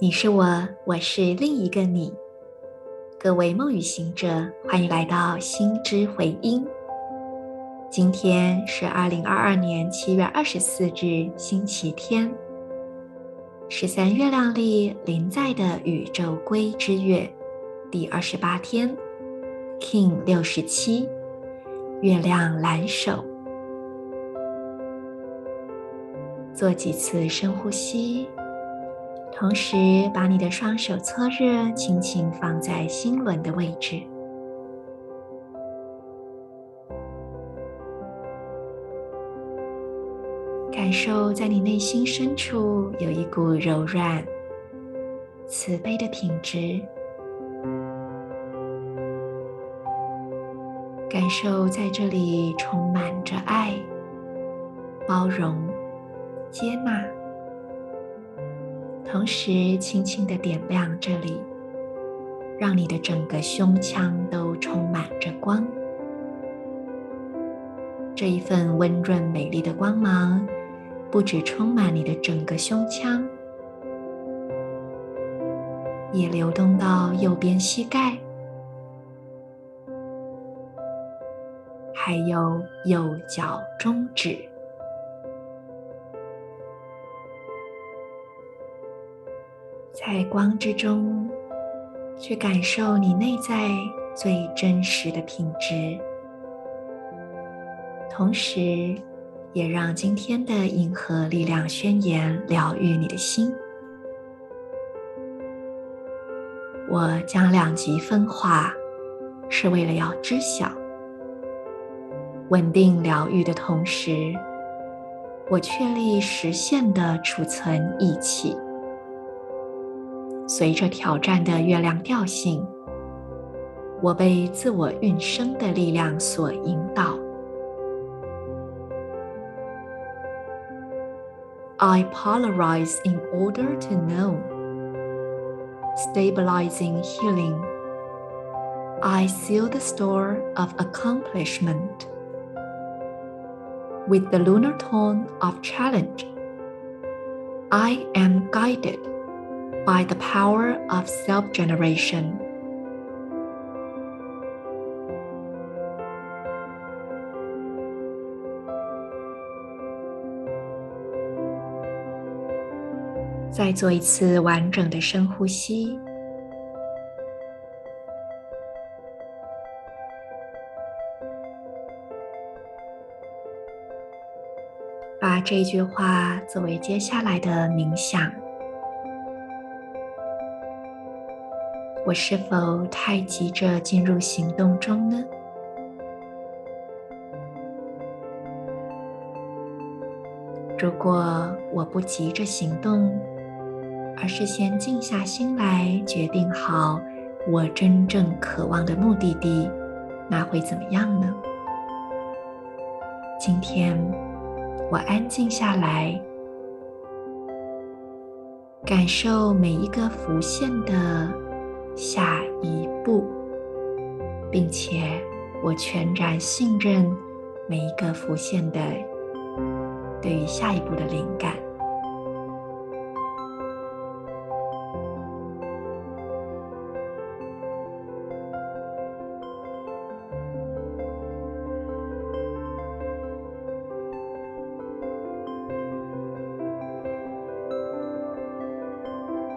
你是我，我是另一个你。各位梦语行者，欢迎来到心之回音。今天是二零二二年七月二十四日，星期天，十三月亮历临在的宇宙龟之月第二十八天，King 六十七，月亮蓝手。做几次深呼吸。同时，把你的双手搓热，轻轻放在心轮的位置，感受在你内心深处有一股柔软、慈悲的品质，感受在这里充满着爱、包容、接纳。同时，轻轻的点亮这里，让你的整个胸腔都充满着光。这一份温润美丽的光芒，不只充满你的整个胸腔，也流动到右边膝盖，还有右脚中指。在光之中，去感受你内在最真实的品质，同时，也让今天的银河力量宣言疗愈你的心。我将两极分化，是为了要知晓稳定疗愈的同时，我确立实现的储存意气。随着挑战的月亮调性，我被自我运生的力量所引导。I polarize in order to know, stabilizing healing. I seal the store of accomplishment with the lunar tone of challenge. I am guided. By the power of self-generation，再做一次完整的深呼吸，把这句话作为接下来的冥想。我是否太急着进入行动中呢？如果我不急着行动，而是先静下心来，决定好我真正渴望的目的地，那会怎么样呢？今天我安静下来，感受每一个浮现的。下一步，并且我全然信任每一个浮现的对于下一步的灵感。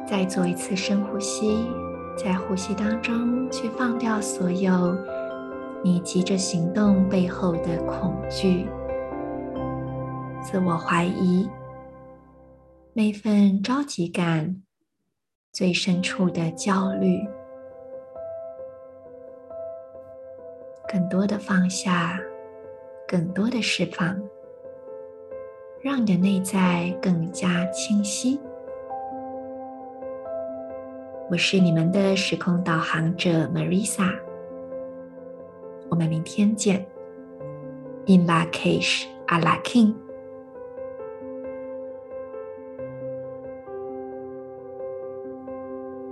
再做一次深呼吸。在呼吸当中，去放掉所有你急着行动背后的恐惧、自我怀疑、那份着急感、最深处的焦虑，更多的放下，更多的释放，让你的内在更加清晰。我是你们的时空导航者 Marisa，我们明天见。In Lak'ech Ala K'in。